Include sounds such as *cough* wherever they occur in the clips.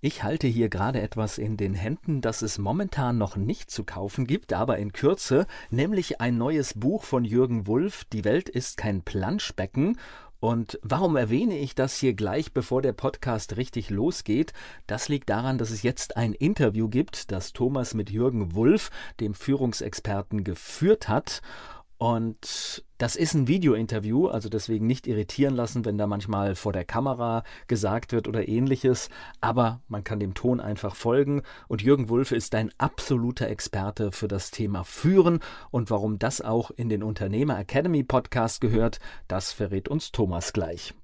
ich halte hier gerade etwas in den Händen, das es momentan noch nicht zu kaufen gibt, aber in Kürze, nämlich ein neues Buch von Jürgen Wulff, Die Welt ist kein Planschbecken. Und warum erwähne ich das hier gleich, bevor der Podcast richtig losgeht? Das liegt daran, dass es jetzt ein Interview gibt, das Thomas mit Jürgen Wulff, dem Führungsexperten, geführt hat. Und das ist ein Videointerview, also deswegen nicht irritieren lassen, wenn da manchmal vor der Kamera gesagt wird oder ähnliches. Aber man kann dem Ton einfach folgen. Und Jürgen Wulfe ist ein absoluter Experte für das Thema Führen. Und warum das auch in den Unternehmer Academy Podcast gehört, das verrät uns Thomas gleich.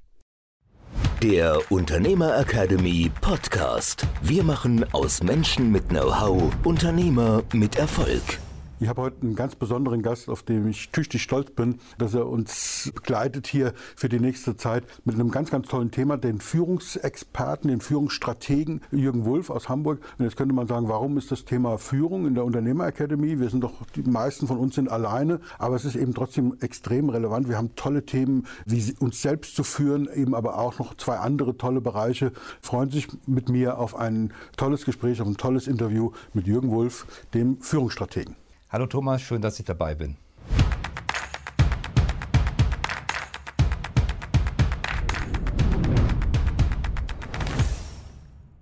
Der Unternehmer Academy Podcast. Wir machen aus Menschen mit Know-how Unternehmer mit Erfolg. Ich habe heute einen ganz besonderen Gast, auf den ich tüchtig stolz bin, dass er uns begleitet hier für die nächste Zeit mit einem ganz, ganz tollen Thema, den Führungsexperten, den Führungsstrategen Jürgen Wulff aus Hamburg. Und jetzt könnte man sagen, warum ist das Thema Führung in der Unternehmerakademie? Wir sind doch, die meisten von uns sind alleine, aber es ist eben trotzdem extrem relevant. Wir haben tolle Themen, wie uns selbst zu führen, eben aber auch noch zwei andere tolle Bereiche. Freuen sich mit mir auf ein tolles Gespräch, auf ein tolles Interview mit Jürgen Wulff, dem Führungsstrategen. Hallo Thomas, schön, dass ich dabei bin.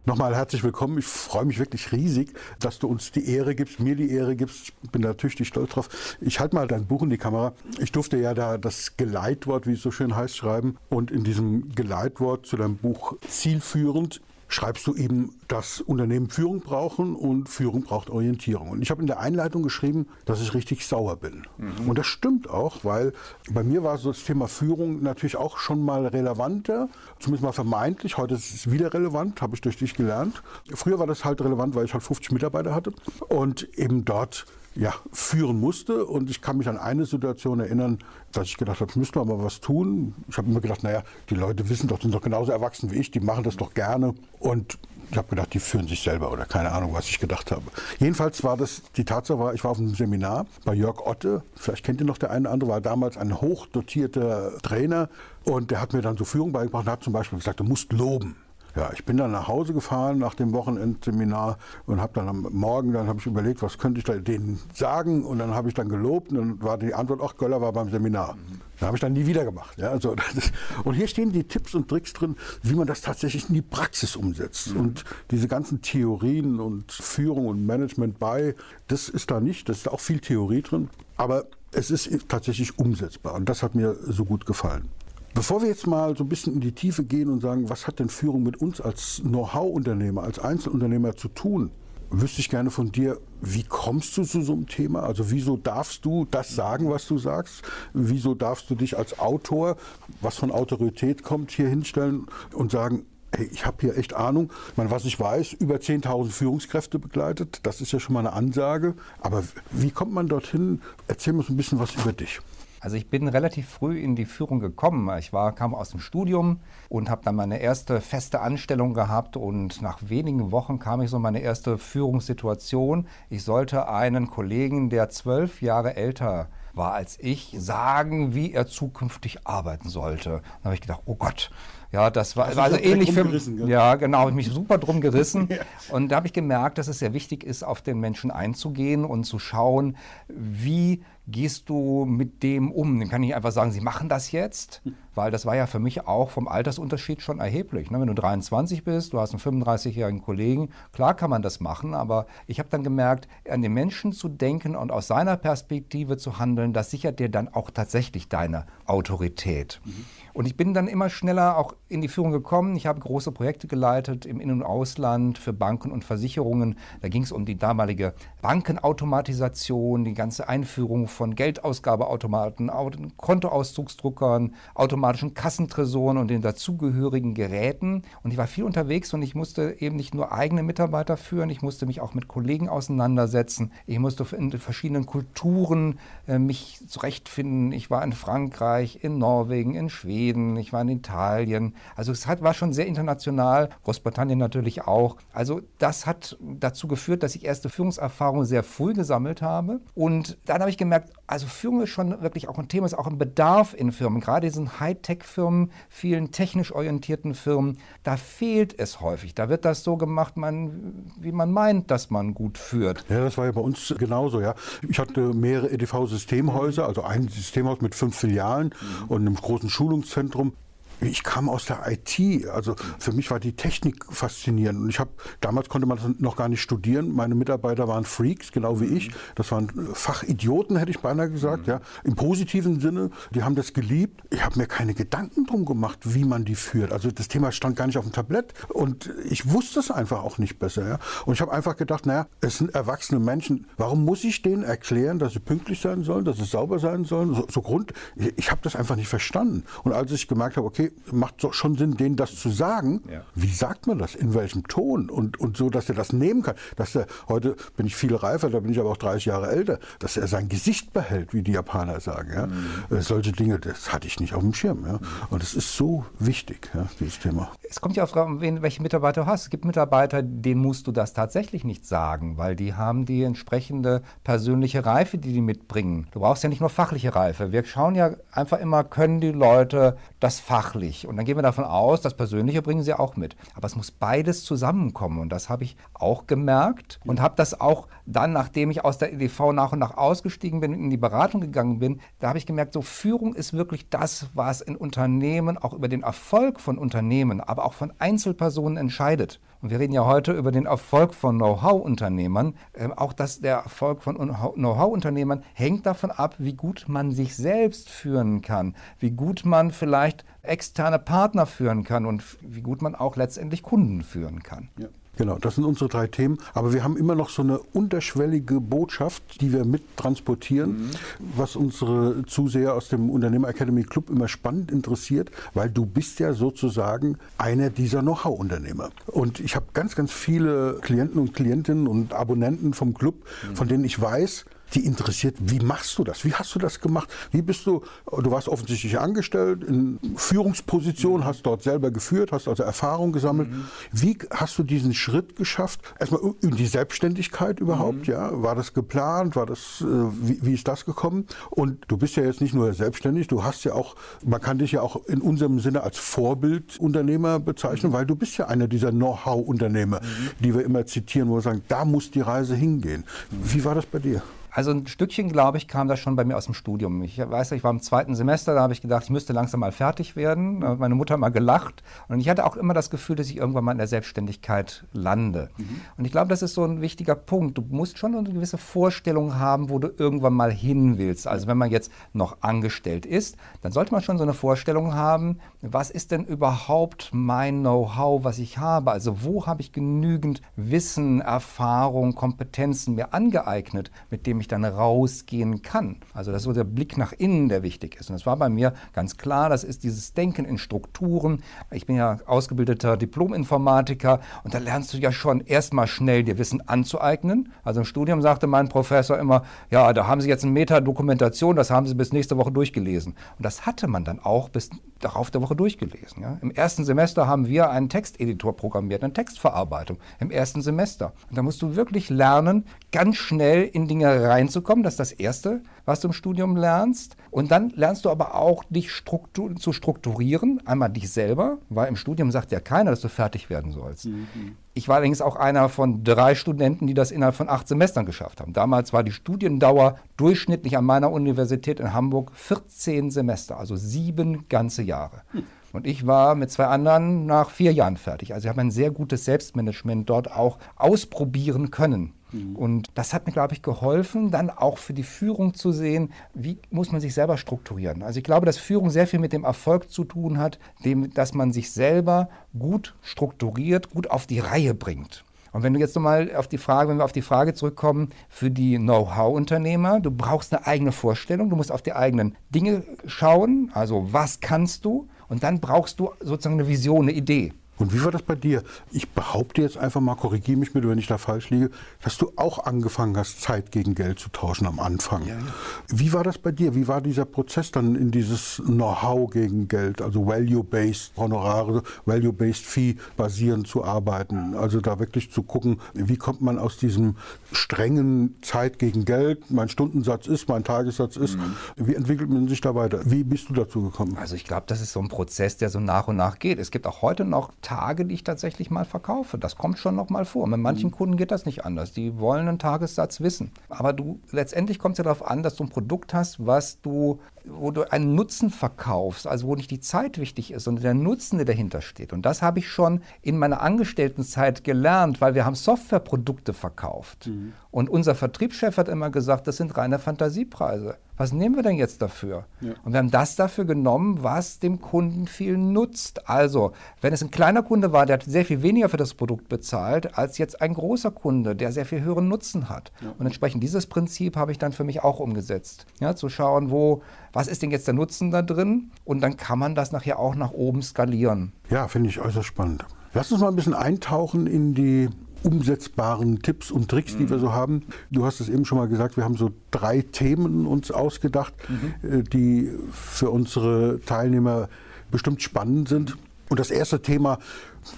Nochmal herzlich willkommen. Ich freue mich wirklich riesig, dass du uns die Ehre gibst, mir die Ehre gibst. Ich bin da tüchtig stolz drauf. Ich halte mal dein Buch in die Kamera. Ich durfte ja da das Geleitwort, wie es so schön heißt, schreiben. Und in diesem Geleitwort zu deinem Buch zielführend schreibst du eben, dass Unternehmen Führung brauchen und Führung braucht Orientierung. Und ich habe in der Einleitung geschrieben, dass ich richtig sauer bin. Mhm. Und das stimmt auch, weil bei mir war so das Thema Führung natürlich auch schon mal relevanter, zumindest mal vermeintlich. Heute ist es wieder relevant, habe ich durch dich gelernt. Früher war das halt relevant, weil ich halt 50 Mitarbeiter hatte und eben dort ja, führen musste. Und ich kann mich an eine Situation erinnern, dass ich gedacht habe, müssen wir mal was tun. Ich habe immer gedacht, naja, die Leute wissen doch, sind doch genauso erwachsen wie ich, die machen das doch gerne. Und ich habe gedacht, die führen sich selber oder keine Ahnung, was ich gedacht habe. Jedenfalls war das, die Tatsache war, ich war auf einem Seminar bei Jörg Otte, vielleicht kennt ihr noch der eine oder andere, war damals ein hochdotierter Trainer und der hat mir dann so Führung beigebracht und hat zum Beispiel gesagt, du musst loben. Ja, ich bin dann nach Hause gefahren nach dem Wochenendseminar und habe dann am Morgen, dann habe ich überlegt, was könnte ich da denen sagen und dann habe ich dann gelobt und dann war die Antwort, ach, Göller war beim Seminar. Das habe ich dann nie wieder gemacht. Ja, also ist, und hier stehen die Tipps und Tricks drin, wie man das tatsächlich in die Praxis umsetzt. Mhm. Und diese ganzen Theorien und Führung und Management bei, das ist da nicht, das ist auch viel Theorie drin, aber es ist tatsächlich umsetzbar und das hat mir so gut gefallen. Bevor wir jetzt mal so ein bisschen in die Tiefe gehen und sagen, was hat denn Führung mit uns als Know-how-Unternehmer, als Einzelunternehmer zu tun, wüsste ich gerne von dir, wie kommst du zu so einem Thema? Also wieso darfst du das sagen, was du sagst? Wieso darfst du dich als Autor, was von Autorität kommt, hier hinstellen und sagen, hey, ich habe hier echt Ahnung. Ich meine, was ich weiß, über 10.000 Führungskräfte begleitet, das ist ja schon mal eine Ansage. Aber wie kommt man dorthin? Erzähl so ein bisschen was über dich. Also ich bin relativ früh in die Führung gekommen. Ich war, kam aus dem Studium und habe dann meine erste feste Anstellung gehabt und nach wenigen Wochen kam ich so in meine erste Führungssituation. Ich sollte einen Kollegen, der zwölf Jahre älter war als ich, sagen, wie er zukünftig arbeiten sollte. Dann habe ich gedacht, oh Gott, ja, das war also, also ähnlich für gell? ja genau, habe mich super drum gerissen *laughs* ja. und da habe ich gemerkt, dass es sehr wichtig ist, auf den Menschen einzugehen und zu schauen, wie gehst du mit dem um? Dann kann ich einfach sagen, sie machen das jetzt, *laughs* weil das war ja für mich auch vom Altersunterschied schon erheblich. Ne? Wenn du 23 bist, du hast einen 35-jährigen Kollegen, klar kann man das machen, aber ich habe dann gemerkt, an den Menschen zu denken und aus seiner Perspektive zu handeln, das sichert dir dann auch tatsächlich deine Autorität. Mhm. Und ich bin dann immer schneller auch in die Führung gekommen. Ich habe große Projekte geleitet im In- und Ausland für Banken und Versicherungen. Da ging es um die damalige Bankenautomatisation, die ganze Einführung von Geldausgabeautomaten, Kontoauszugsdruckern, automatischen Kassentresoren und den dazugehörigen Geräten. Und ich war viel unterwegs und ich musste eben nicht nur eigene Mitarbeiter führen, ich musste mich auch mit Kollegen auseinandersetzen. Ich musste in verschiedenen Kulturen äh, mich zurechtfinden. Ich war in Frankreich, in Norwegen, in Schweden, ich war in Italien. Also es hat, war schon sehr international, Großbritannien natürlich auch. Also das hat dazu geführt, dass ich erste Führungserfahrungen sehr früh gesammelt habe. Und dann habe ich gemerkt, also Führung ist schon wirklich auch ein Thema, ist auch ein Bedarf in Firmen, gerade diesen Hightech-Firmen, vielen technisch orientierten Firmen, da fehlt es häufig. Da wird das so gemacht, man, wie man meint, dass man gut führt. Ja, das war ja bei uns genauso, ja. Ich hatte mehrere EDV-Systemhäuser, also ein Systemhaus mit fünf Filialen mhm. und einem großen Schulungszentrum. Ich kam aus der IT, also für mich war die Technik faszinierend. Und ich habe damals konnte man das noch gar nicht studieren. Meine Mitarbeiter waren Freaks, genau wie ich. Das waren Fachidioten, hätte ich beinahe gesagt, ja, im positiven Sinne. Die haben das geliebt. Ich habe mir keine Gedanken drum gemacht, wie man die führt. Also das Thema stand gar nicht auf dem Tablett und ich wusste es einfach auch nicht besser. Ja. Und ich habe einfach gedacht, naja, es sind erwachsene Menschen. Warum muss ich denen erklären, dass sie pünktlich sein sollen, dass sie sauber sein sollen? So, so Grund. Ich, ich habe das einfach nicht verstanden. Und als ich gemerkt habe, okay, macht doch schon Sinn, denen das zu sagen. Ja. Wie sagt man das? In welchem Ton? Und, und so, dass er das nehmen kann. Dass er, heute bin ich viel reifer, da bin ich aber auch 30 Jahre älter, dass er sein Gesicht behält, wie die Japaner sagen. Ja? Mhm. Äh, solche Dinge, das hatte ich nicht auf dem Schirm. Ja? Und es ist so wichtig, ja, dieses Thema. Es kommt ja auf welche Mitarbeiter du hast. Es gibt Mitarbeiter, denen musst du das tatsächlich nicht sagen, weil die haben die entsprechende persönliche Reife, die die mitbringen. Du brauchst ja nicht nur fachliche Reife. Wir schauen ja einfach immer, können die Leute das fachlich fachlich. Und dann gehen wir davon aus, das Persönliche bringen sie auch mit. Aber es muss beides zusammenkommen. Und das habe ich auch gemerkt und habe das auch dann, nachdem ich aus der EDV nach und nach ausgestiegen bin und in die Beratung gegangen bin, da habe ich gemerkt, so Führung ist wirklich das, was in Unternehmen, auch über den Erfolg von Unternehmen, aber auch von Einzelpersonen entscheidet. Und wir reden ja heute über den Erfolg von Know-how-Unternehmern. Ähm, auch das, der Erfolg von Know-how-Unternehmern hängt davon ab, wie gut man sich selbst führen kann, wie gut man vielleicht externe Partner führen kann und wie gut man auch letztendlich Kunden führen kann. Ja. Genau, das sind unsere drei Themen. Aber wir haben immer noch so eine unterschwellige Botschaft, die wir mit transportieren, mhm. was unsere Zuseher aus dem Unternehmer Academy Club immer spannend interessiert, weil du bist ja sozusagen einer dieser Know-how-Unternehmer. Und ich habe ganz, ganz viele Klienten und Klientinnen und Abonnenten vom Club, mhm. von denen ich weiß, die interessiert, wie machst du das? Wie hast du das gemacht? Wie bist du, du warst offensichtlich angestellt in Führungsposition, mhm. hast dort selber geführt, hast also Erfahrung gesammelt. Mhm. Wie hast du diesen Schritt geschafft? Erstmal in die Selbstständigkeit überhaupt, mhm. ja? War das geplant? War das, äh, wie, wie ist das gekommen? Und du bist ja jetzt nicht nur selbstständig, du hast ja auch, man kann dich ja auch in unserem Sinne als Vorbildunternehmer bezeichnen, mhm. weil du bist ja einer dieser Know-how-Unternehmer, mhm. die wir immer zitieren, wo wir sagen, da muss die Reise hingehen. Wie war das bei dir? Also ein Stückchen, glaube ich, kam das schon bei mir aus dem Studium. Ich weiß, ich war im zweiten Semester, da habe ich gedacht, ich müsste langsam mal fertig werden. Hat meine Mutter mal gelacht. Und ich hatte auch immer das Gefühl, dass ich irgendwann mal in der Selbstständigkeit lande. Mhm. Und ich glaube, das ist so ein wichtiger Punkt. Du musst schon eine gewisse Vorstellung haben, wo du irgendwann mal hin willst. Also wenn man jetzt noch angestellt ist, dann sollte man schon so eine Vorstellung haben, was ist denn überhaupt mein Know-how, was ich habe? Also wo habe ich genügend Wissen, Erfahrung, Kompetenzen mir angeeignet, mit dem ich dann rausgehen kann. Also das ist so der Blick nach innen, der wichtig ist. Und das war bei mir ganz klar, das ist dieses Denken in Strukturen. Ich bin ja ausgebildeter Diplom-Informatiker und da lernst du ja schon erstmal schnell dir Wissen anzueignen. Also im Studium sagte mein Professor immer, ja, da haben Sie jetzt eine Metadokumentation, das haben Sie bis nächste Woche durchgelesen. Und das hatte man dann auch bis darauf der Woche durchgelesen. Ja. Im ersten Semester haben wir einen Texteditor programmiert, eine Textverarbeitung im ersten Semester. Und da musst du wirklich lernen, ganz schnell in Dinge reinzukommen. Das ist das Erste, was du im Studium lernst. Und dann lernst du aber auch, dich struktur zu strukturieren. Einmal dich selber, weil im Studium sagt ja keiner, dass du fertig werden sollst. Mhm. Ich war allerdings auch einer von drei Studenten, die das innerhalb von acht Semestern geschafft haben. Damals war die Studiendauer durchschnittlich an meiner Universität in Hamburg 14 Semester, also sieben ganze Jahre. Mhm. Und ich war mit zwei anderen nach vier Jahren fertig. Also ich habe ein sehr gutes Selbstmanagement dort auch ausprobieren können. Mhm. Und das hat mir, glaube ich, geholfen, dann auch für die Führung zu sehen, wie muss man sich selber strukturieren. Also ich glaube, dass Führung sehr viel mit dem Erfolg zu tun hat, dem, dass man sich selber gut strukturiert, gut auf die Reihe bringt. Und wenn du jetzt nochmal auf die Frage, wenn wir auf die Frage zurückkommen, für die Know-how-Unternehmer, du brauchst eine eigene Vorstellung, du musst auf die eigenen Dinge schauen, also was kannst du? Und dann brauchst du sozusagen eine Vision, eine Idee. Und wie war das bei dir? Ich behaupte jetzt einfach mal, korrigiere mich bitte, wenn ich da falsch liege, dass du auch angefangen hast, Zeit gegen Geld zu tauschen am Anfang. Ja, ja. Wie war das bei dir? Wie war dieser Prozess dann in dieses Know-how gegen Geld, also Value-Based Honorare, Value-Based Fee basierend zu arbeiten? Also da wirklich zu gucken, wie kommt man aus diesem strengen Zeit gegen Geld, mein Stundensatz ist, mein Tagessatz ist, mhm. wie entwickelt man sich da weiter? Wie bist du dazu gekommen? Also ich glaube, das ist so ein Prozess, der so nach und nach geht. Es gibt auch heute noch Tage, die ich tatsächlich mal verkaufe. Das kommt schon noch mal vor. Mit manchen mhm. Kunden geht das nicht anders. Die wollen einen Tagessatz wissen. Aber du letztendlich kommt es ja darauf an, dass du ein Produkt hast, was du wo du einen Nutzen verkaufst, also wo nicht die Zeit wichtig ist, sondern der Nutzen, der dahinter steht. Und das habe ich schon in meiner Angestelltenzeit gelernt, weil wir haben Softwareprodukte verkauft. Mhm. Und unser Vertriebschef hat immer gesagt, das sind reine Fantasiepreise. Was nehmen wir denn jetzt dafür? Ja. Und wir haben das dafür genommen, was dem Kunden viel nutzt. Also, wenn es ein kleiner Kunde war, der hat sehr viel weniger für das Produkt bezahlt, als jetzt ein großer Kunde, der sehr viel höheren Nutzen hat. Ja. Und entsprechend dieses Prinzip habe ich dann für mich auch umgesetzt. Ja, zu schauen, wo was ist denn jetzt der Nutzen da drin? Und dann kann man das nachher auch nach oben skalieren. Ja, finde ich äußerst spannend. Lass uns mal ein bisschen eintauchen in die umsetzbaren Tipps und Tricks, die mhm. wir so haben. Du hast es eben schon mal gesagt, wir haben so drei Themen uns ausgedacht, mhm. Äh, die für unsere Teilnehmer bestimmt spannend sind. Und das erste Thema,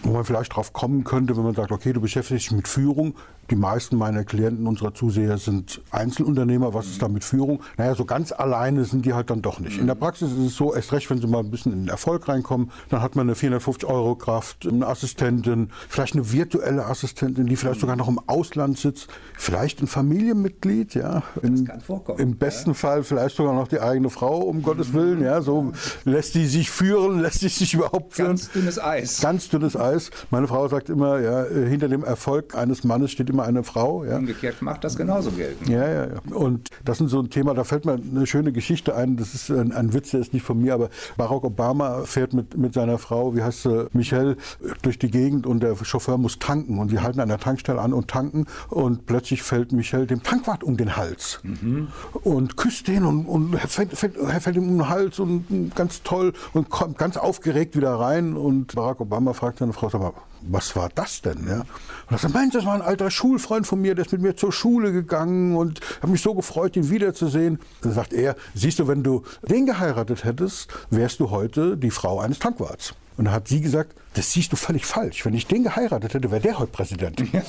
wo man vielleicht drauf kommen könnte, wenn man sagt, okay, du beschäftigst dich mit Führung, die meisten meiner Klienten, unserer Zuseher sind Einzelunternehmer. Was ist da mit Führung? Naja, so ganz alleine sind die halt dann doch nicht. In der Praxis ist es so, erst recht, wenn sie mal ein bisschen in den Erfolg reinkommen, dann hat man eine 450 Euro Kraft, eine Assistentin, vielleicht eine virtuelle Assistentin, die vielleicht sogar noch im Ausland sitzt, vielleicht ein Familienmitglied, ja. Vorkommen. Im besten ja. Fall vielleicht sogar noch die eigene Frau, um Gottes Willen, ja. So lässt die sich führen, *laughs* lässt die sich überhaupt führen. Ganz dünnes Eis. Ganz dünnes Eis. Meine Frau sagt immer, ja, hinter dem Erfolg eines Mannes steht immer eine Frau. Ja. Umgekehrt macht das genauso gelten. Ja, ja, ja. Und das ist so ein Thema, da fällt mir eine schöne Geschichte ein. Das ist ein, ein Witz, der ist nicht von mir, aber Barack Obama fährt mit, mit seiner Frau, wie heißt sie, Michelle, durch die Gegend und der Chauffeur muss tanken. Und sie halten an der Tankstelle an und tanken. Und plötzlich fällt Michelle dem Tankwart um den Hals mhm. und küsst den und, und fällt, fällt, fällt ihm um den Hals und ganz toll und kommt ganz aufgeregt wieder rein. Und Barack Obama fragt seine Frau, sag mal, was war das denn? Ja? Und er sagt, Mensch, das war ein alter Schulfreund von mir, der ist mit mir zur Schule gegangen und habe mich so gefreut, ihn wiederzusehen. Dann sagt er, siehst du, wenn du den geheiratet hättest, wärst du heute die Frau eines Tankwarts. Und dann hat sie gesagt, das siehst du völlig falsch. Wenn ich den geheiratet hätte, wäre der heute Präsident. Ja,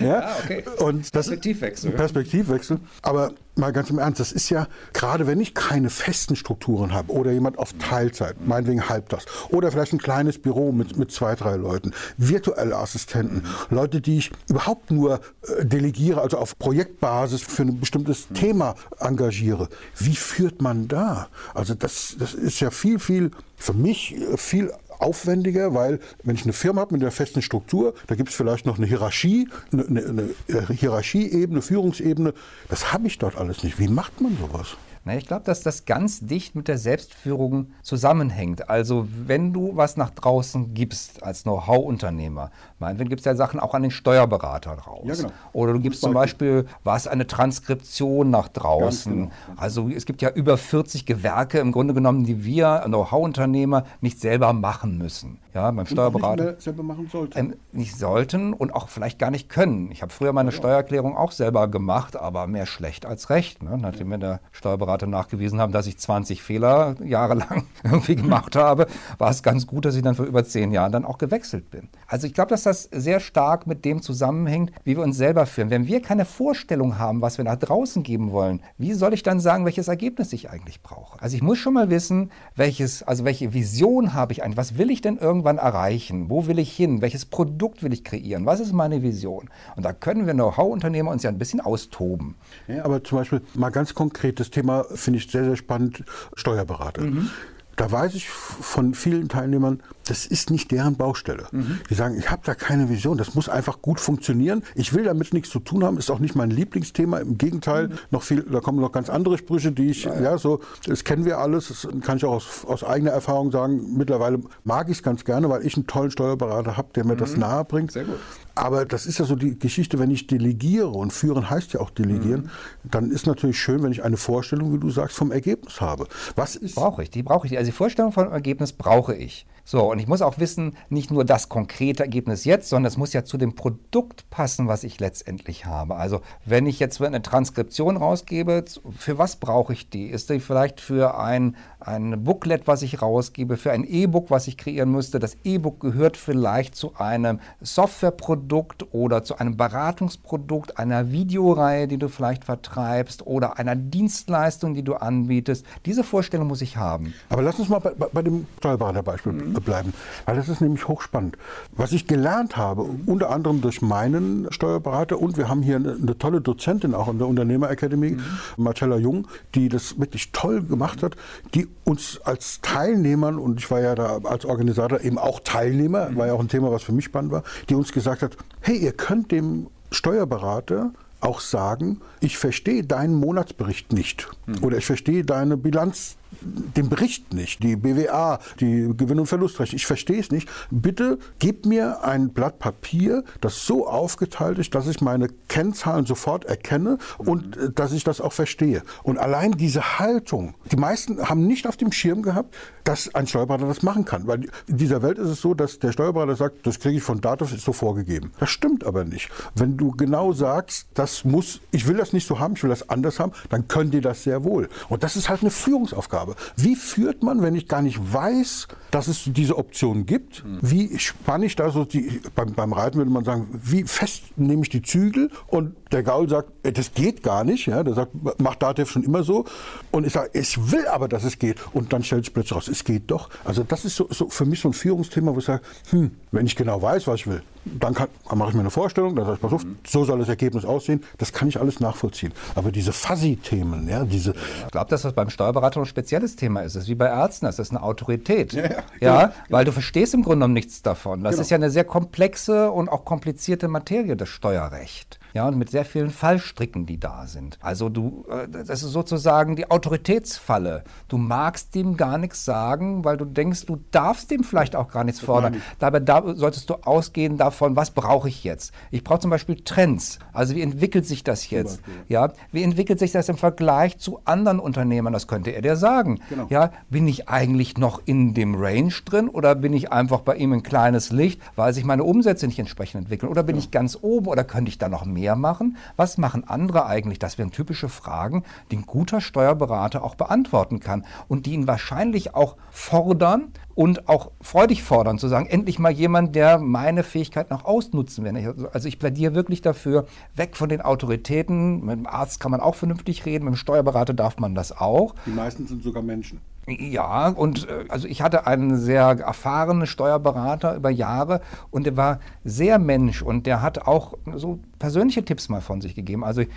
*laughs* ja? Ah, okay. Und Perspektivwechsel. Perspektivwechsel. Aber mal ganz im Ernst, das ist ja, gerade wenn ich keine festen Strukturen habe oder jemand auf Teilzeit, meinetwegen halb das, oder vielleicht ein kleines Büro mit, mit zwei, drei Leuten, virtuelle Assistenten. Leute, die ich überhaupt nur äh, delegiere, also auf Projektbasis für ein bestimmtes mhm. Thema engagiere. Wie führt man da? Also das, das ist ja viel, viel, für mich äh, viel aufwendiger, weil wenn ich eine Firma habe mit einer festen Struktur, da gibt es vielleicht noch eine Hierarchie, eine, eine, eine äh, Hierarchieebene, Führungsebene. Das habe ich dort alles nicht. Wie macht man sowas? Na, ich glaube, dass das ganz dicht mit der Selbstführung zusammenhängt. Also wenn du was nach draußen gibst als Know-how-Unternehmer, meinetwegen gibt es ja Sachen auch an den Steuerberater raus. Ja, genau. Oder du gibst zum Beispiel was eine Transkription nach draußen. Genau. Also es gibt ja über 40 Gewerke im Grunde genommen, die wir Know-how-Unternehmer nicht selber machen müssen. Ja, beim Steuerberater. Nicht selber machen sollten. Ähm, nicht sollten und auch vielleicht gar nicht können. Ich habe früher meine ja, Steuererklärung auch selber gemacht, aber mehr schlecht als recht. Ne? Nachdem mir der Steuerberater Steuerberater nachgewiesen haben, dass ich 20 Fehler jahrelang *laughs* irgendwie gemacht habe, war es ganz gut, dass ich dann vor über zehn Jahren dann auch gewechselt bin. Also ich glaube, dass das sehr stark mit dem zusammenhängt, wie wir uns selber führen. Wenn wir keine Vorstellung haben, was wir nach draußen geben wollen, wie soll ich dann sagen, welches Ergebnis ich eigentlich brauche? Also ich muss schon mal wissen, welches, also welche Vision habe ich eigentlich? Was will ich denn irgendwann erreichen? Wo will ich hin? Welches Produkt will ich kreieren? Was ist meine Vision? Und da können wir Know-how-Unternehmer uns ja ein bisschen austoben. Ja, aber zum Beispiel mal ganz konkret das Thema finde ich sehr, sehr spannend, Steuerberater. Mhm. Da weiß ich von vielen Teilnehmern, das ist nicht deren Baustelle. Mhm. Die sagen, ich habe da keine Vision, das muss einfach gut funktionieren. Ich will damit nichts zu tun haben, ist auch nicht mein Lieblingsthema. Im Gegenteil, mhm. noch viel, da kommen noch ganz andere Sprüche, die ich, ja, ja. so, das kennen wir alles, das kann ich auch aus, aus eigener Erfahrung sagen. Mittlerweile mag ich es ganz gerne, weil ich einen tollen Steuerberater habe, der mir mhm. das nahe bringt. Sehr gut. Aber das ist ja so die Geschichte, wenn ich delegiere und führen heißt ja auch delegieren, mhm. dann ist natürlich schön, wenn ich eine Vorstellung, wie du sagst, vom Ergebnis habe. Was ist brauche ich? Die brauche ich. Also die Vorstellung vom Ergebnis brauche ich. So, und ich muss auch wissen, nicht nur das konkrete Ergebnis jetzt, sondern es muss ja zu dem Produkt passen, was ich letztendlich habe. Also, wenn ich jetzt eine Transkription rausgebe, für was brauche ich die? Ist die vielleicht für ein, ein Booklet, was ich rausgebe, für ein E-Book, was ich kreieren müsste? Das E-Book gehört vielleicht zu einem Softwareprodukt oder zu einem Beratungsprodukt, einer Videoreihe, die du vielleicht vertreibst oder einer Dienstleistung, die du anbietest. Diese Vorstellung muss ich haben. Aber lass uns mal bei, bei dem Steuerberaterbeispiel mhm bleiben, weil das ist nämlich hochspannend. Was ich gelernt habe, unter anderem durch meinen Steuerberater und wir haben hier eine, eine tolle Dozentin auch in der Unternehmerakademie, mhm. Marcella Jung, die das wirklich toll gemacht hat, die uns als Teilnehmern, und ich war ja da als Organisator eben auch Teilnehmer, war ja auch ein Thema, was für mich spannend war, die uns gesagt hat, hey, ihr könnt dem Steuerberater auch sagen, ich verstehe deinen Monatsbericht nicht mhm. oder ich verstehe deine Bilanz den Bericht nicht, die BWA, die Gewinn- und Verlustrechnung. Ich verstehe es nicht. Bitte gib mir ein Blatt Papier, das so aufgeteilt ist, dass ich meine Kennzahlen sofort erkenne und mhm. dass ich das auch verstehe. Und allein diese Haltung, die meisten haben nicht auf dem Schirm gehabt, dass ein Steuerberater das machen kann. Weil in dieser Welt ist es so, dass der Steuerberater sagt, das kriege ich von Dativ, ist so vorgegeben. Das stimmt aber nicht. Wenn du genau sagst, das muss, ich will das nicht so haben, ich will das anders haben, dann können die das sehr wohl. Und das ist halt eine Führungsaufgabe. Wie führt man, wenn ich gar nicht weiß, dass es diese Option gibt? Wie spanne ich da so die, beim, beim Reiten würde man sagen, wie fest nehme ich die Zügel? Und der Gaul sagt, äh, das geht gar nicht. Ja? Der sagt, macht Datev schon immer so. Und ich sage, ich will aber, dass es geht. Und dann stellt sich plötzlich raus, es geht doch. Also das ist so, so für mich so ein Führungsthema, wo ich sage, hm, wenn ich genau weiß, was ich will, dann, kann, dann mache ich mir eine Vorstellung, dann sage ich, pass auf, so soll das Ergebnis aussehen. Das kann ich alles nachvollziehen. Aber diese Fuzzy-Themen, ja, diese... Ich glaube, dass das beim Steuerberater ein spezielles Thema ist. Das ist wie bei Ärzten, das ist eine Autorität. Ja, ja, ja genau, weil du verstehst im Grunde genommen nichts davon. Das genau. ist ja eine sehr komplexe und auch komplizierte Materie, das Steuerrecht ja, und mit sehr vielen Fallstricken, die da sind. Also du, äh, das ist sozusagen die Autoritätsfalle. Du magst dem gar nichts sagen, weil du denkst, du darfst dem vielleicht auch gar nichts fordern. Dabei da solltest du ausgehen davon, was brauche ich jetzt? Ich brauche zum Beispiel Trends. Also wie entwickelt sich das jetzt? Ja, wie entwickelt sich das im Vergleich zu anderen Unternehmern? Das könnte er dir sagen. Genau. Ja, bin ich eigentlich noch in dem Range drin oder bin ich einfach bei ihm ein kleines Licht, weil sich meine Umsätze nicht entsprechend entwickeln? Oder bin ja. ich ganz oben oder könnte ich da noch mehr mehr machen? Was machen andere eigentlich? Das wären typische Fragen, die ein guter Steuerberater auch beantworten kann und die ihn wahrscheinlich auch fordern und auch freudig fordern, zu sagen, endlich mal jemand, der meine Fähigkeiten auch ausnutzen will. Also ich plädiere wirklich dafür, weg von den Autoritäten. Mit dem Arzt kann man auch vernünftig reden, mit dem Steuerberater darf man das auch. Die meisten sind sogar Menschen. Ja, und äh, also ich hatte einen sehr erfahrenen Steuerberater über Jahre und der war sehr Mensch und der hat auch so persönliche Tipps mal von sich gegeben. Also ich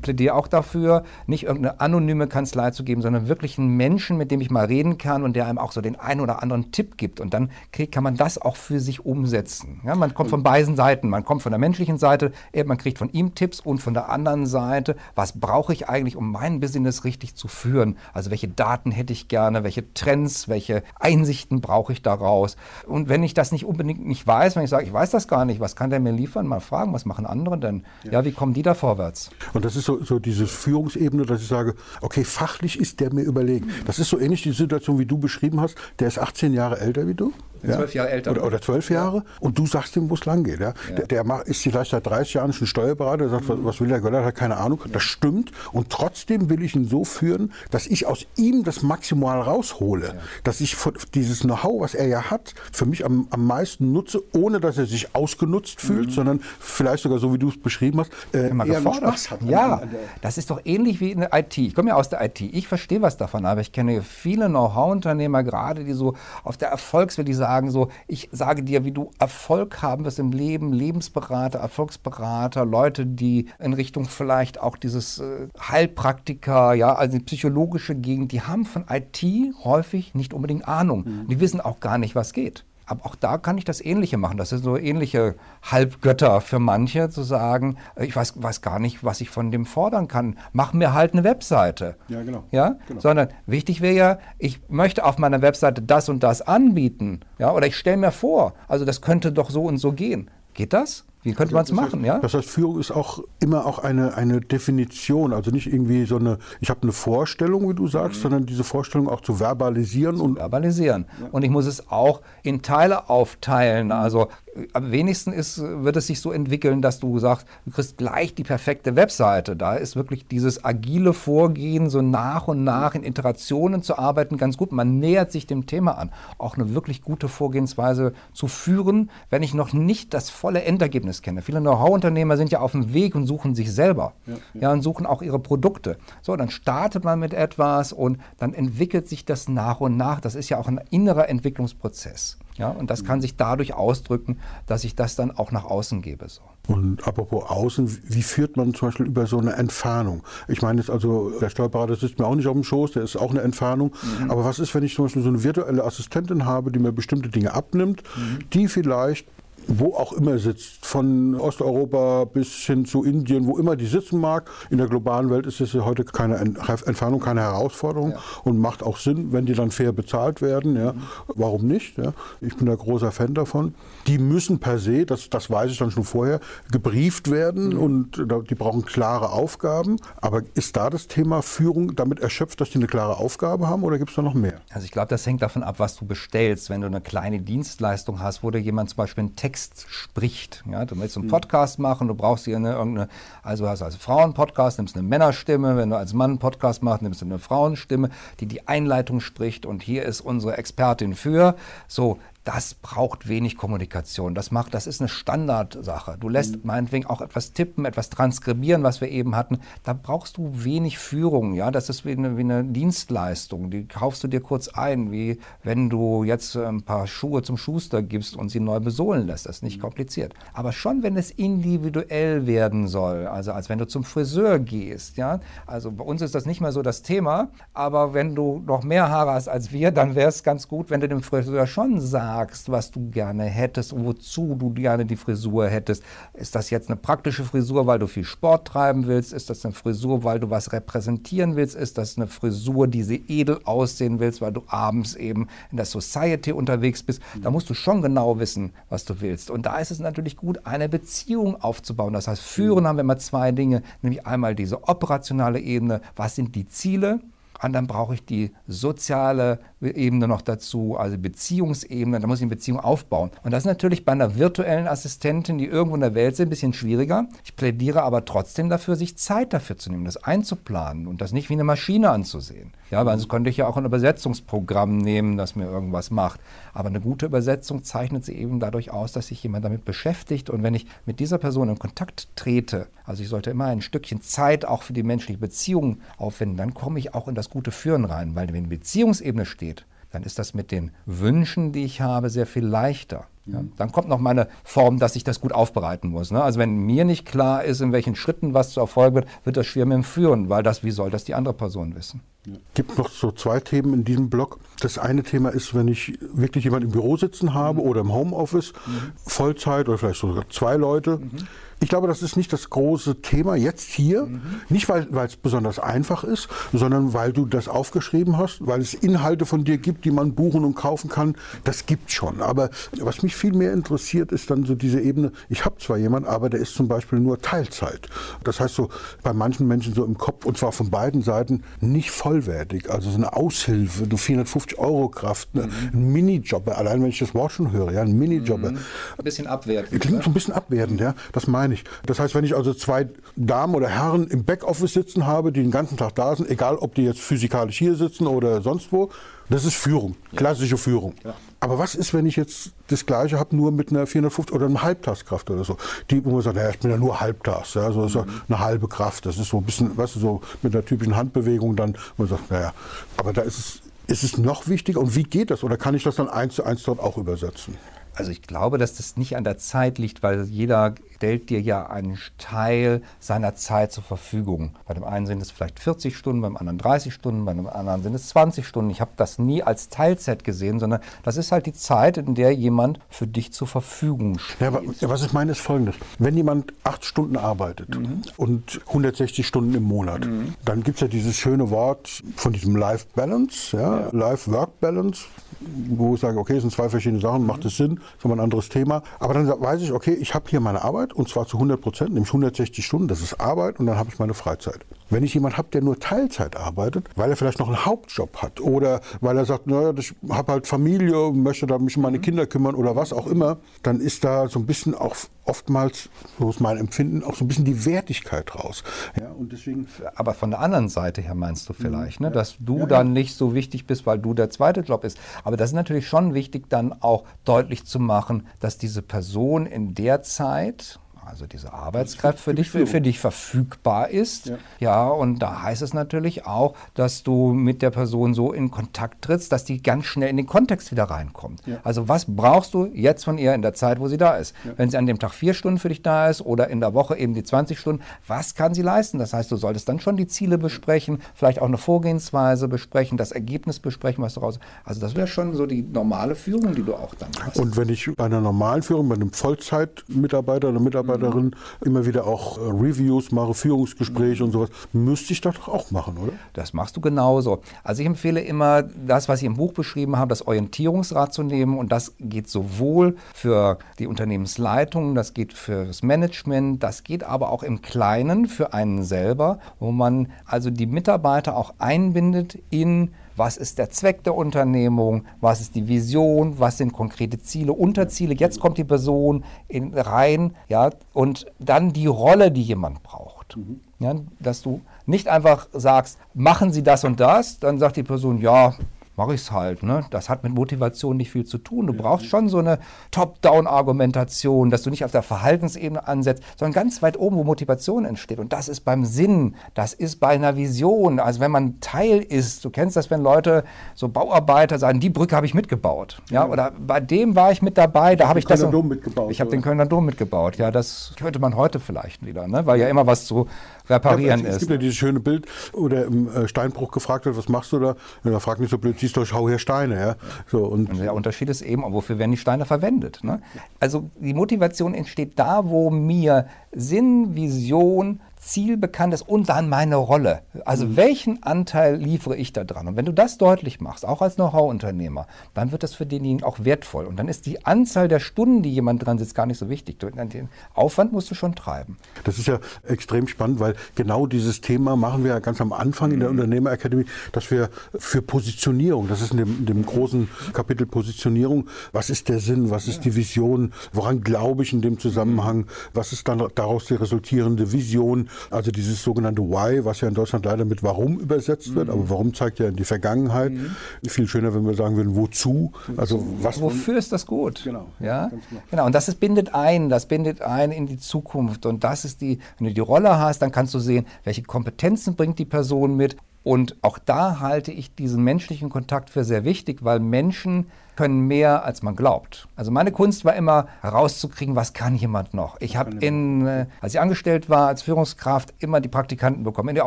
plädiere auch dafür, nicht irgendeine anonyme Kanzlei zu geben, sondern wirklich einen Menschen, mit dem ich mal reden kann und der einem auch so den einen oder anderen Tipp gibt. Und dann krieg, kann man das auch für sich umsetzen. Ja, man kommt von beiden Seiten. Man kommt von der menschlichen Seite, man kriegt von ihm Tipps und von der anderen Seite, was brauche ich eigentlich, um mein Business richtig zu führen? Also welche Daten hätte ich gerne? gerne, welche Trends, welche Einsichten brauche ich daraus. Und wenn ich das nicht unbedingt nicht weiß, wenn ich sage, ich weiß das gar nicht, was kann der mir liefern, mal fragen, was machen andere denn? Ja, ja wie kommen die da vorwärts? Und das ist so, so diese Führungsebene, dass ich sage, okay, fachlich ist der mir überlegen. Das ist so ähnlich die Situation, wie du beschrieben hast. Der ist 18 Jahre älter wie du. Ja? Zwölf Jahre älter. Oder, oder zwölf Jahre. Ja. Und du sagst ihm, wo es lang geht. Ja? Der, der, ist vielleicht seit 30 Jahren schon Steuerberater, der sagt, mhm. was will der Göller, hat keine Ahnung. Das stimmt. Und trotzdem will ich ihn so führen, dass ich aus ihm das Maximal raushole. Dass ich dieses Know-how, was er ja hat, für mich am, am meisten nutze, ohne dass er sich ausgenutzt fühlt, mhm. sondern vielleicht sogar so, wie du es beschrieben hast, äh, eher Spaß hat. Ja, das ist doch ähnlich wie in der IT. Ich komme ja aus der IT. Ich verstehe was davon, aber ich kenne viele Know-how-Unternehmer gerade, die so auf der Erfolgswelt, die sagen, sagen, so, ich sage dir, wie du Erfolg haben wirst im Leben, Lebensberater, Erfolgsberater, Leute, die in Richtung vielleicht auch dieses äh, Heilpraktiker, ja, also die psychologische Gegend, die haben von IT häufig nicht unbedingt Ahnung. Mhm. Die wissen auch gar nicht, was geht. Aber auch da kann ich das Ähnliche machen. Das sind so ähnliche Halbgötter für manche, zu sagen, äh, ich weiß, weiß gar nicht, was ich von dem fordern kann. Mach mir halt eine Webseite. Ja, genau. Ja? Genau. Sondern wichtig wäre ja, ich möchte auf meiner Webseite das und das anbieten. Ja? Oder ich stelle mir vor, also das könnte doch so und so gehen. Geht das? Wie könnte man es machen? Heißt, ja? Das heißt, Führung ist auch immer auch eine, eine Definition, also nicht irgendwie so eine, ich habe eine Vorstellung, wie du sagst, mhm. sondern diese Vorstellung auch zu verbalisieren. und Verbalisieren. Ja. Und ich muss es auch in Teile aufteilen. Also am wenigsten ist, wird es sich so entwickeln, dass du sagst, du kriegst gleich die perfekte Webseite. Da ist wirklich dieses agile Vorgehen, so nach und nach in Iterationen zu arbeiten, ganz gut. Man nähert sich dem Thema an. Auch eine wirklich gute Vorgehensweise zu führen, wenn ich noch nicht das volle Endergebnis kenne. Viele Know-how-Unternehmer sind ja auf dem Weg und suchen sich selber. Ja, ja. ja, und suchen auch ihre Produkte. So, dann startet man mit etwas und dann entwickelt sich das nach und nach. Das ist ja auch ein innerer Entwicklungsprozess. Ja, und das kann sich dadurch ausdrücken, dass ich das dann auch nach außen gebe. So. Und apropos außen, wie führt man zum Beispiel über so eine Entfernung? Ich meine jetzt also, der Steuerberater sitzt mir auch nicht auf dem Schoß, der ist auch eine Entfernung. Mhm. Aber was ist, wenn ich zum Beispiel so eine virtuelle Assistentin habe, die mir bestimmte Dinge abnimmt, mhm. die vielleicht wo auch immer sitzt, von Osteuropa bis hin zu Indien, wo immer die sitzen mag. In der globalen Welt ist es ja heute keine Entfernung, keine Herausforderung ja. und macht auch Sinn, wenn die dann fair bezahlt werden. Ja. Warum nicht? Ja. Ich bin da großer Fan davon. Die müssen per se, das, das weiß ich dann schon vorher, gebrieft werden mhm. und die brauchen klare Aufgaben. Aber ist da das Thema Führung damit erschöpft, dass die eine klare Aufgabe haben oder gibt es da noch mehr? Also ich glaube, das hängt davon ab, was du bestellst. Wenn du eine kleine Dienstleistung hast, wo dir jemand zum Beispiel einen Text Text spricht. Ja, du willst einen hm. Podcast machen, du brauchst hier eine, irgendeine, also hast als Frauenpodcast, nimmst eine Männerstimme, wenn du als Mann einen Podcast machst, nimmst du eine Frauenstimme, die die Einleitung spricht und hier ist unsere Expertin für. So, das braucht wenig Kommunikation. Das macht, das ist eine Standardsache. Du lässt mhm. meinetwegen auch etwas tippen, etwas transkribieren, was wir eben hatten. Da brauchst du wenig Führung. Ja, das ist wie eine, wie eine Dienstleistung. Die kaufst du dir kurz ein, wie wenn du jetzt ein paar Schuhe zum Schuster gibst und sie neu besohlen lässt. Das ist nicht mhm. kompliziert. Aber schon, wenn es individuell werden soll, also als wenn du zum Friseur gehst, ja, also bei uns ist das nicht mehr so das Thema. Aber wenn du noch mehr Haare hast als wir, dann wäre es ganz gut, wenn du dem Friseur schon sagst sagst, was du gerne hättest und wozu du gerne die Frisur hättest. Ist das jetzt eine praktische Frisur, weil du viel Sport treiben willst? Ist das eine Frisur, weil du was repräsentieren willst? Ist das eine Frisur, die sie edel aussehen willst, weil du abends eben in der Society unterwegs bist? Da musst du schon genau wissen, was du willst. Und da ist es natürlich gut, eine Beziehung aufzubauen. Das heißt, führen haben wir immer zwei Dinge, nämlich einmal diese operationale Ebene. Was sind die Ziele? Und dann brauche ich die soziale Ebene noch dazu, also Beziehungsebene, da muss ich eine Beziehung aufbauen. Und das ist natürlich bei einer virtuellen Assistentin, die irgendwo in der Welt sind, ein bisschen schwieriger. Ich plädiere aber trotzdem dafür, sich Zeit dafür zu nehmen, das einzuplanen und das nicht wie eine Maschine anzusehen. Ja, weil sonst könnte ich ja auch ein Übersetzungsprogramm nehmen, das mir irgendwas macht. Aber eine gute Übersetzung zeichnet sie eben dadurch aus, dass sich jemand damit beschäftigt. Und wenn ich mit dieser Person in Kontakt trete, also ich sollte immer ein Stückchen Zeit auch für die menschliche Beziehung aufwenden, dann komme ich auch in das gute Führen rein. Weil wenn Beziehungsebene steht, dann ist das mit den Wünschen, die ich habe, sehr viel leichter. Ja, dann kommt noch meine Form, dass ich das gut aufbereiten muss. Ne? Also wenn mir nicht klar ist, in welchen Schritten was zu erfolgen wird, wird das schwer mit dem Führen, weil das, wie soll das die andere Person wissen? Es gibt noch so zwei Themen in diesem Blog. Das eine Thema ist, wenn ich wirklich jemanden im Büro sitzen habe mhm. oder im Homeoffice, mhm. Vollzeit oder vielleicht sogar zwei Leute. Mhm ich glaube, das ist nicht das große Thema jetzt hier. Mhm. Nicht, weil es besonders einfach ist, sondern weil du das aufgeschrieben hast, weil es Inhalte von dir gibt, die man buchen und kaufen kann. Das gibt schon. Aber was mich viel mehr interessiert, ist dann so diese Ebene, ich habe zwar jemanden, aber der ist zum Beispiel nur Teilzeit. Das heißt so bei manchen Menschen so im Kopf, und zwar von beiden Seiten, nicht vollwertig. Also so eine Aushilfe, eine 450 Euro Kraft, eine, mhm. ein Minijobber. Allein wenn ich das Wort schon höre, ja, ein Minijobber. Mhm. Ein bisschen abwertend. Klingt so ein bisschen abwertend, ja. Das meine ich. Das heißt, wenn ich also zwei Damen oder Herren im Backoffice sitzen habe, die den ganzen Tag da sind, egal ob die jetzt physikalisch hier sitzen oder sonst wo, das ist Führung, klassische Führung. Ja. Aber was ist, wenn ich jetzt das Gleiche habe, nur mit einer 450 oder einer Halbtagskraft oder so? Die, wo man sagt, naja, ich bin ja nur halbtags, ja, so ist mhm. eine halbe Kraft. Das ist so ein bisschen, weißt du, so mit einer typischen Handbewegung dann, wo man sagt, naja, aber da ist es, ist es noch wichtiger und wie geht das? Oder kann ich das dann eins zu eins dort auch übersetzen? Also ich glaube, dass das nicht an der Zeit liegt, weil jeder stellt dir ja einen Teil seiner Zeit zur Verfügung. Bei dem einen sind es vielleicht 40 Stunden, beim anderen 30 Stunden, bei dem anderen sind es 20 Stunden. Ich habe das nie als Teilzeit gesehen, sondern das ist halt die Zeit, in der jemand für dich zur Verfügung steht. Ja, was ich meine ist folgendes. Wenn jemand acht Stunden arbeitet mhm. und 160 Stunden im Monat, mhm. dann gibt es ja dieses schöne Wort von diesem Life Balance, ja, ja. Life-Work Balance, wo ich sage, okay, es sind zwei verschiedene Sachen, macht es Sinn, ist aber ein anderes Thema. Aber dann weiß ich, okay, ich habe hier meine Arbeit und zwar zu 100 Prozent, nämlich 160 Stunden, das ist Arbeit und dann habe ich meine Freizeit. Wenn ich jemanden habe, der nur Teilzeit arbeitet, weil er vielleicht noch einen Hauptjob hat oder weil er sagt, naja, ich habe halt Familie, möchte da mich um meine Kinder kümmern oder was auch immer, dann ist da so ein bisschen auch oftmals, so ist mein Empfinden, auch so ein bisschen die Wertigkeit raus. Ja, und deswegen Aber von der anderen Seite her meinst du vielleicht, ne, dass du ja, dann ja. nicht so wichtig bist, weil du der zweite Job ist. Aber das ist natürlich schon wichtig, dann auch deutlich zu machen, dass diese Person in der Zeit, also diese Arbeitskraft für dich, für, für, dich verfügbar ist. Ja. ja, und da heißt es natürlich auch, dass du mit der Person so in Kontakt trittst, dass die ganz schnell in den Kontext wieder reinkommt. Ja. Also was brauchst du jetzt von ihr in der Zeit, wo sie da ist? Ja. Wenn sie an dem Tag vier Stunden für dich da ist oder in der Woche eben die 20 Stunden, was kann sie leisten? Das heißt, du solltest dann schon die Ziele besprechen, vielleicht auch eine Vorgehensweise besprechen, das Ergebnis besprechen, was daraus. Also das wäre schon so die normale Führung, die du auch dann hast. Und wenn ich bei einer normalen Führung, bei einem Vollzeitmitarbeiter oder Mitarbeiter Mitarbeiterin immer wieder auch äh, Reviews mache, Führungsgespräche und sowas. Müsste ich das doch auch machen, oder? Das machst du genauso. Also ich empfehle immer, das, was ich im Buch beschrieben habe, das Orientierungsrad zu nehmen. Und das geht sowohl für die Unternehmensleitung, das geht für das Management, das geht aber auch im Kleinen für einen selber, wo man also die Mitarbeiter auch einbindet in was ist der Zweck der Unternehmung, was ist die Vision, was sind konkrete Ziele, Unterziele. Jetzt kommt die Person in, rein, ja, und dann die Rolle, die jemand braucht. Mhm. Ja, dass du nicht einfach sagst, machen Sie das und das, dann sagt die Person, ja, mache ich es halt. Ne? Das hat mit Motivation nicht viel zu tun. Du brauchst schon so eine Top-Down-Argumentation, dass du nicht auf der Verhaltensebene ansetzt, sondern ganz weit oben, wo Motivation entsteht. Und das ist beim Sinn, das ist bei einer Vision. Also wenn man Teil ist, du kennst das, wenn Leute, so Bauarbeiter sagen, die Brücke habe ich mitgebaut. Ja? ja? Oder bei dem war ich mit dabei, da habe ich das. Kölner Dom mitgebaut. Ich habe den Kölner Dom mitgebaut. Ja, das könnte man heute vielleicht wieder, ne? weil ja immer was zu reparieren ja, es, ist. Es gibt ja dieses schöne Bild, wo der im äh, Steinbruch gefragt wird, was machst du da? Und er fragt nicht so blöd, siehst du, ich hau hier Steine. Ja? So, und, und der Unterschied ist eben, wofür werden die Steine verwendet? Ne? Also die Motivation entsteht da, wo mir Sinn, Vision, Ziel bekannt ist und dann meine Rolle. Also mhm. welchen Anteil liefere ich da dran? Und wenn du das deutlich machst, auch als Know-how-Unternehmer, dann wird das für denjenigen auch wertvoll. Und dann ist die Anzahl der Stunden, die jemand dran sitzt, gar nicht so wichtig. Den Aufwand musst du schon treiben. Das ist ja extrem spannend, weil genau dieses Thema machen wir ja ganz am Anfang in der mhm. Unternehmerakademie, dass wir für Positionierung, das ist in dem, in dem großen Kapitel Positionierung, was ist der Sinn, was ist die Vision, woran glaube ich in dem Zusammenhang, was ist dann daraus die resultierende Vision, also dieses sogenannte Why, was ja in Deutschland leider mit Warum übersetzt wird, mhm. aber Warum zeigt ja in die Vergangenheit. Mhm. Viel schöner, wenn wir sagen würden, wozu. Also was wofür ist das gut? Genau. Ja, genau. genau. Und das ist, bindet ein, das bindet ein in die Zukunft. Und das ist die, wenn du die Rolle hast, dann kannst du sehen, welche Kompetenzen bringt die Person mit. Und auch da halte ich diesen menschlichen Kontakt für sehr wichtig, weil Menschen können mehr, als man glaubt. Also meine Kunst war immer herauszukriegen, was kann jemand noch. Ich habe in, äh, als ich angestellt war als Führungskraft, immer die Praktikanten bekommen, in der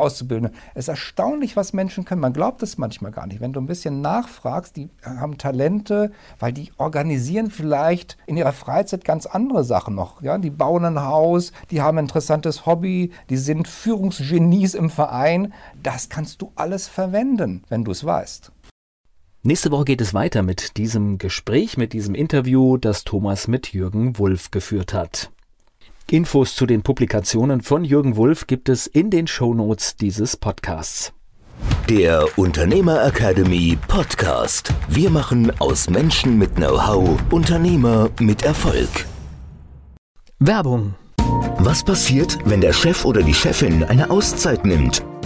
Auszubildenden. Es ist erstaunlich, was Menschen können. Man glaubt es manchmal gar nicht. Wenn du ein bisschen nachfragst, die haben Talente, weil die organisieren vielleicht in ihrer Freizeit ganz andere Sachen noch. Ja, die bauen ein Haus, die haben ein interessantes Hobby, die sind Führungsgenies im Verein. Das kannst du alles verwenden, wenn du es weißt. Nächste Woche geht es weiter mit diesem Gespräch, mit diesem Interview, das Thomas mit Jürgen Wulff geführt hat. Infos zu den Publikationen von Jürgen Wulff gibt es in den Shownotes dieses Podcasts. Der Unternehmer Academy Podcast. Wir machen aus Menschen mit Know-how Unternehmer mit Erfolg. Werbung. Was passiert, wenn der Chef oder die Chefin eine Auszeit nimmt